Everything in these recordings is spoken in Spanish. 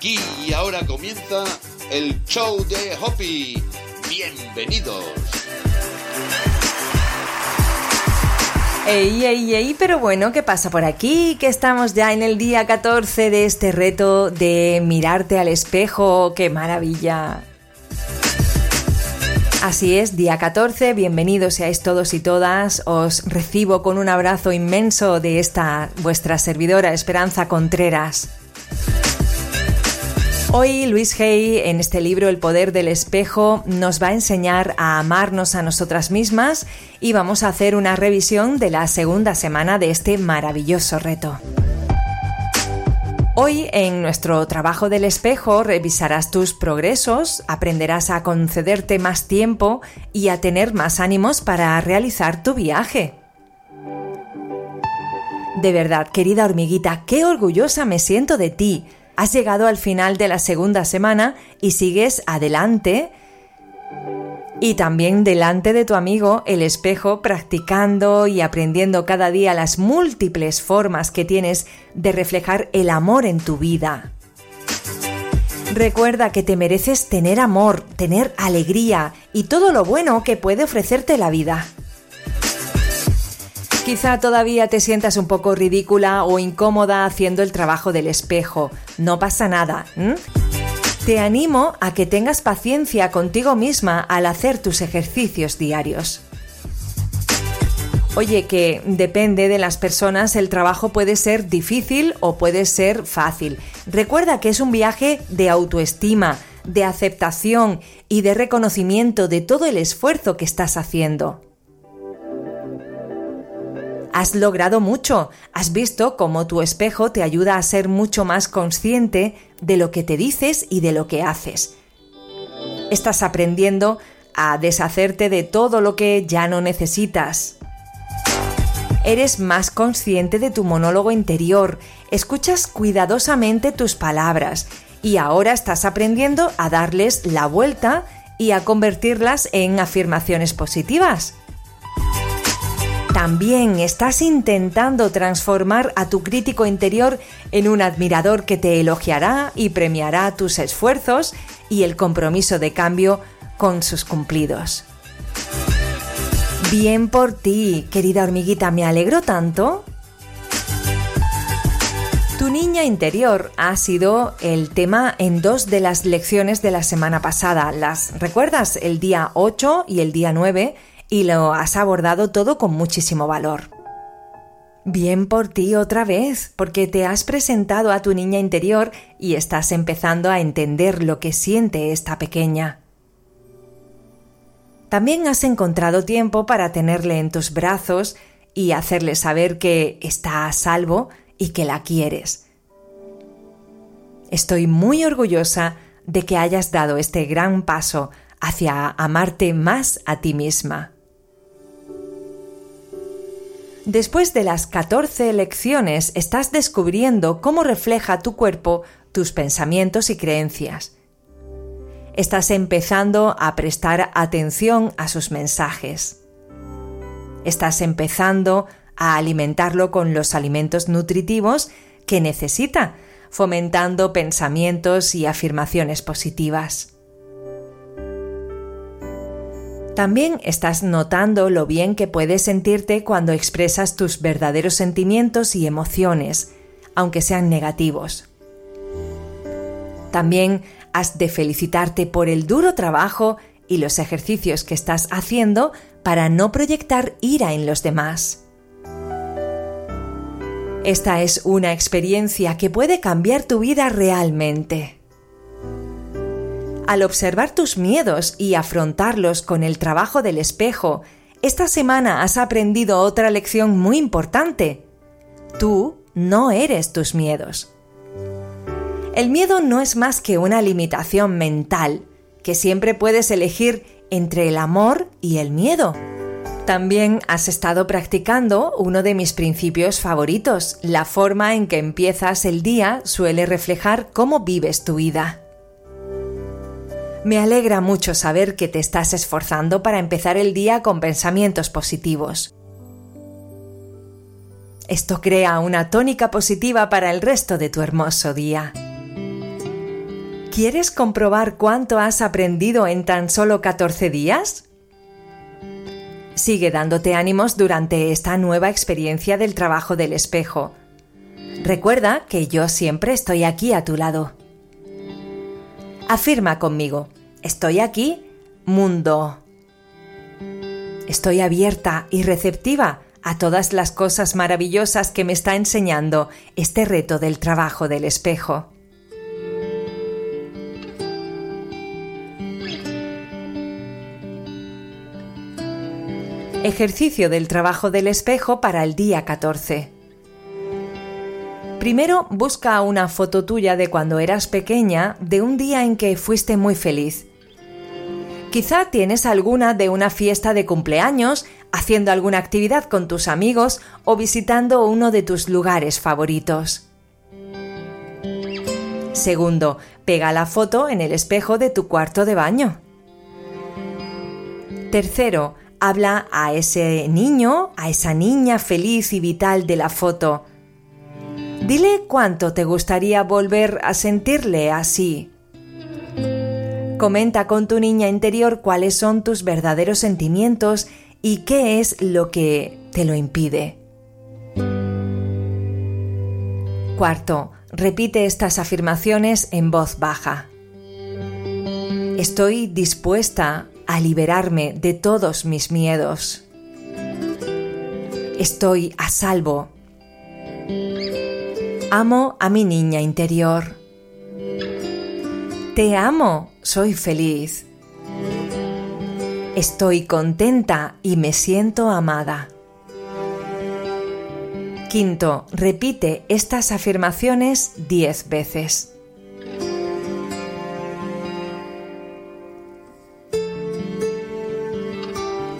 Aquí y ahora comienza el show de Hoppy. Bienvenidos. Ey, ey, ey, pero bueno, ¿qué pasa por aquí? Que estamos ya en el día 14 de este reto de mirarte al espejo. ¡Qué maravilla! Así es, día 14, bienvenidos seáis todos y todas. Os recibo con un abrazo inmenso de esta vuestra servidora Esperanza Contreras. Hoy Luis Hay, en este libro El poder del espejo, nos va a enseñar a amarnos a nosotras mismas y vamos a hacer una revisión de la segunda semana de este maravilloso reto. Hoy en nuestro trabajo del espejo revisarás tus progresos, aprenderás a concederte más tiempo y a tener más ánimos para realizar tu viaje. De verdad, querida hormiguita, qué orgullosa me siento de ti Has llegado al final de la segunda semana y sigues adelante y también delante de tu amigo el espejo practicando y aprendiendo cada día las múltiples formas que tienes de reflejar el amor en tu vida. Recuerda que te mereces tener amor, tener alegría y todo lo bueno que puede ofrecerte la vida. Quizá todavía te sientas un poco ridícula o incómoda haciendo el trabajo del espejo. No pasa nada. Te animo a que tengas paciencia contigo misma al hacer tus ejercicios diarios. Oye, que depende de las personas, el trabajo puede ser difícil o puede ser fácil. Recuerda que es un viaje de autoestima, de aceptación y de reconocimiento de todo el esfuerzo que estás haciendo. Has logrado mucho, has visto cómo tu espejo te ayuda a ser mucho más consciente de lo que te dices y de lo que haces. Estás aprendiendo a deshacerte de todo lo que ya no necesitas. Eres más consciente de tu monólogo interior, escuchas cuidadosamente tus palabras y ahora estás aprendiendo a darles la vuelta y a convertirlas en afirmaciones positivas. También estás intentando transformar a tu crítico interior en un admirador que te elogiará y premiará tus esfuerzos y el compromiso de cambio con sus cumplidos. Bien por ti, querida hormiguita, me alegro tanto. Tu niña interior ha sido el tema en dos de las lecciones de la semana pasada. ¿Las recuerdas? El día 8 y el día 9 y lo has abordado todo con muchísimo valor. Bien por ti otra vez, porque te has presentado a tu niña interior y estás empezando a entender lo que siente esta pequeña. También has encontrado tiempo para tenerle en tus brazos y hacerle saber que está a salvo y que la quieres. Estoy muy orgullosa de que hayas dado este gran paso hacia amarte más a ti misma. Después de las 14 lecciones estás descubriendo cómo refleja tu cuerpo tus pensamientos y creencias. Estás empezando a prestar atención a sus mensajes. Estás empezando a alimentarlo con los alimentos nutritivos que necesita, fomentando pensamientos y afirmaciones positivas. También estás notando lo bien que puedes sentirte cuando expresas tus verdaderos sentimientos y emociones, aunque sean negativos. También has de felicitarte por el duro trabajo y los ejercicios que estás haciendo para no proyectar ira en los demás. Esta es una experiencia que puede cambiar tu vida realmente al observar tus miedos y afrontarlos con el trabajo del espejo, esta semana has aprendido otra lección muy importante. Tú no eres tus miedos. El miedo no es más que una limitación mental, que siempre puedes elegir entre el amor y el miedo. También has estado practicando uno de mis principios favoritos. La forma en que empiezas el día suele reflejar cómo vives tu vida. Me alegra mucho saber que te estás esforzando para empezar el día con pensamientos positivos. Esto crea una tónica positiva para el resto de tu hermoso día. ¿Quieres comprobar cuánto has aprendido en tan solo 14 días? Sigue dándote ánimos durante esta nueva experiencia del trabajo del espejo. Recuerda que yo siempre estoy aquí a tu lado. Afirma conmigo, estoy aquí, mundo. Estoy abierta y receptiva a todas las cosas maravillosas que me está enseñando este reto del trabajo del espejo. Ejercicio del trabajo del espejo para el día 14. Primero busca una foto tuya de cuando eras pequeña de un día en que fuiste muy feliz. Quizá tienes alguna de una fiesta de cumpleaños, haciendo alguna actividad con tus amigos o visitando uno de tus lugares favoritos. Segundo, pega la foto en el espejo de tu cuarto de baño. Tercero, habla a ese niño, a esa niña feliz y vital de la foto. Dile cuánto te gustaría volver a sentirle así. Comenta con tu niña interior cuáles son tus verdaderos sentimientos y qué es lo que te lo impide. Cuarto, repite estas afirmaciones en voz baja. Estoy dispuesta a liberarme de todos mis miedos. Estoy a salvo. Amo a mi niña interior. Te amo, soy feliz. Estoy contenta y me siento amada. Quinto, repite estas afirmaciones diez veces.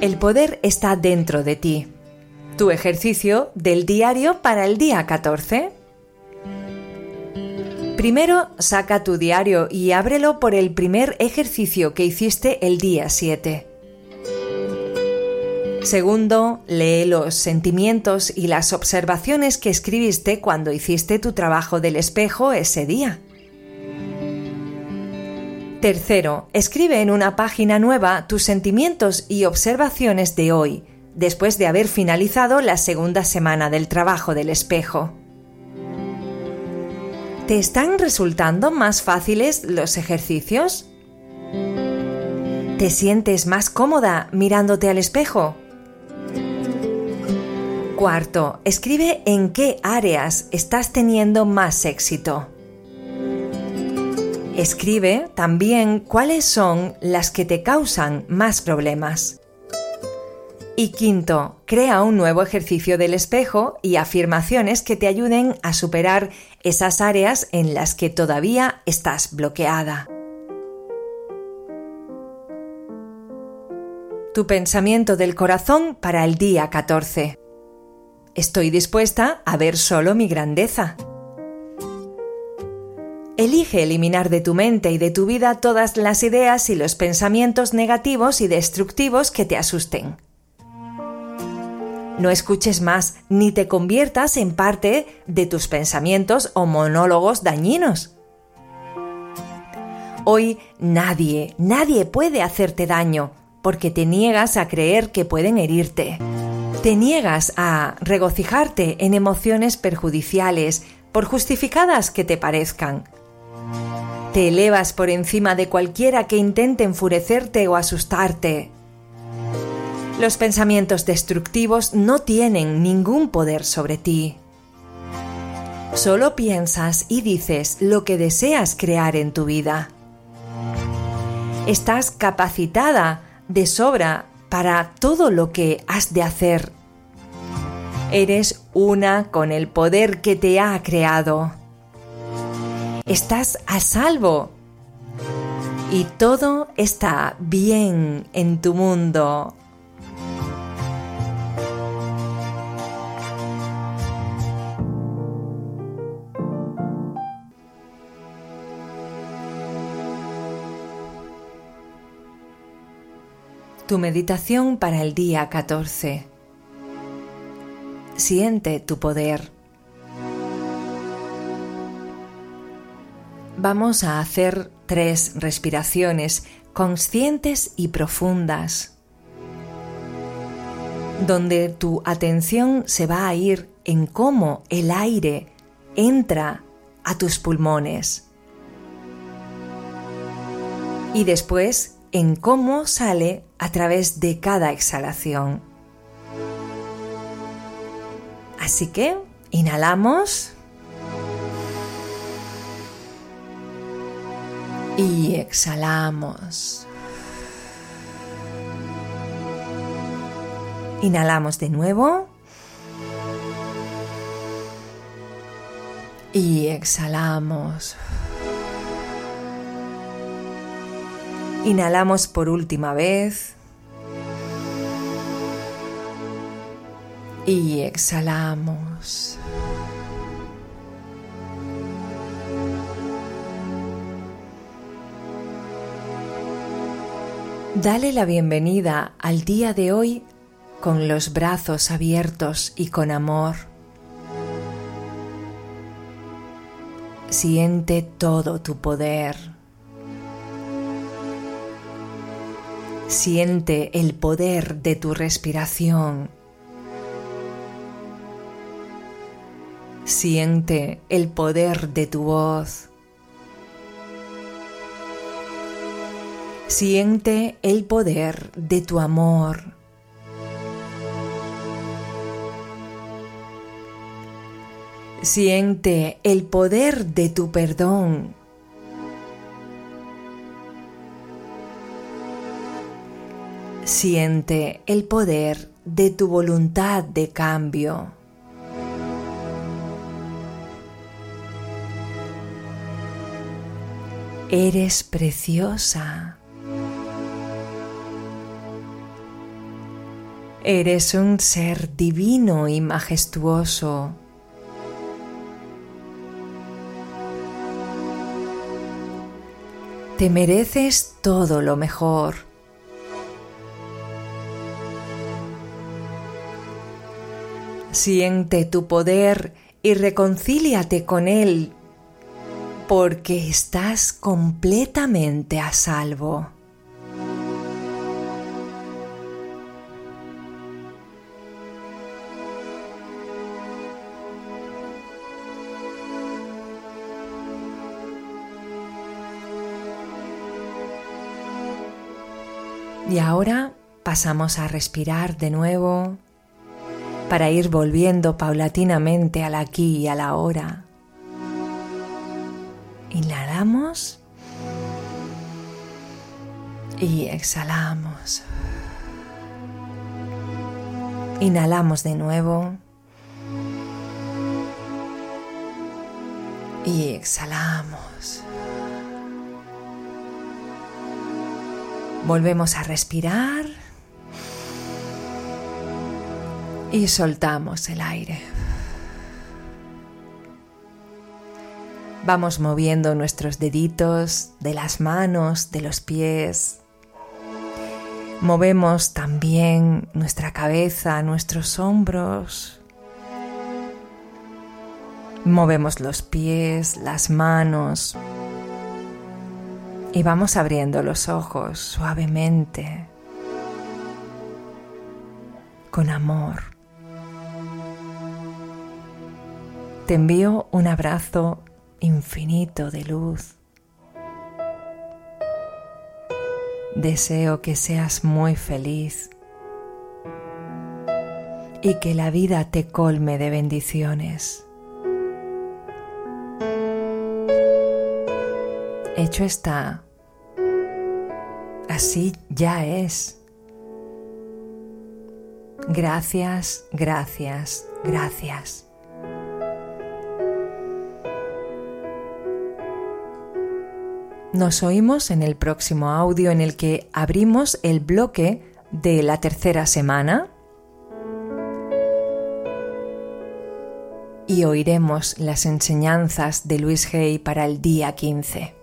El poder está dentro de ti. Tu ejercicio del diario para el día 14. Primero, saca tu diario y ábrelo por el primer ejercicio que hiciste el día 7. Segundo, lee los sentimientos y las observaciones que escribiste cuando hiciste tu trabajo del espejo ese día. Tercero, escribe en una página nueva tus sentimientos y observaciones de hoy, después de haber finalizado la segunda semana del trabajo del espejo. ¿Te están resultando más fáciles los ejercicios? ¿Te sientes más cómoda mirándote al espejo? Cuarto, escribe en qué áreas estás teniendo más éxito. Escribe también cuáles son las que te causan más problemas. Y quinto, crea un nuevo ejercicio del espejo y afirmaciones que te ayuden a superar esas áreas en las que todavía estás bloqueada. Tu pensamiento del corazón para el día 14. Estoy dispuesta a ver solo mi grandeza. Elige eliminar de tu mente y de tu vida todas las ideas y los pensamientos negativos y destructivos que te asusten. No escuches más ni te conviertas en parte de tus pensamientos o monólogos dañinos. Hoy nadie, nadie puede hacerte daño porque te niegas a creer que pueden herirte. Te niegas a regocijarte en emociones perjudiciales, por justificadas que te parezcan te elevas por encima de cualquiera que intente enfurecerte o asustarte. Los pensamientos destructivos no tienen ningún poder sobre ti. Solo piensas y dices lo que deseas crear en tu vida. Estás capacitada de sobra para todo lo que has de hacer. Eres una con el poder que te ha creado estás a salvo y todo está bien en tu mundo. Tu meditación para el día 14. Siente tu poder. vamos a hacer tres respiraciones conscientes y profundas, donde tu atención se va a ir en cómo el aire entra a tus pulmones y después en cómo sale a través de cada exhalación. Así que inhalamos y exhalamos. Inhalamos de nuevo. Y exhalamos. Inhalamos por última vez. Y exhalamos. Dale la bienvenida al día de hoy con los brazos abiertos y con amor. Siente todo tu poder. Siente el poder de tu respiración. Siente el poder de tu voz. Siente el poder de tu amor. Siente el poder de tu perdón. Siente el poder de tu voluntad de cambio. Eres preciosa. Eres un ser divino y majestuoso. Te mereces todo lo mejor. Siente tu poder y reconcíliate con él porque estás completamente a salvo. Y ahora pasamos a respirar de nuevo para ir volviendo paulatinamente al aquí y a la hora. Inhalamos y exhalamos. Inhalamos de nuevo y exhalamos. Volvemos a respirar y soltamos el aire. Vamos moviendo nuestros deditos de las manos, de los pies. Movemos también nuestra cabeza, nuestros hombros. Movemos los pies, las manos, y vamos abriendo los ojos suavemente, con amor. Te envío un abrazo infinito de luz. Deseo que seas muy feliz y que la vida te colme de bendiciones. Hecho está Así ya es. Gracias, gracias, gracias. Nos oímos en el próximo audio en el que abrimos el bloque de la tercera semana y oiremos las enseñanzas de Luis Hay para el día 15.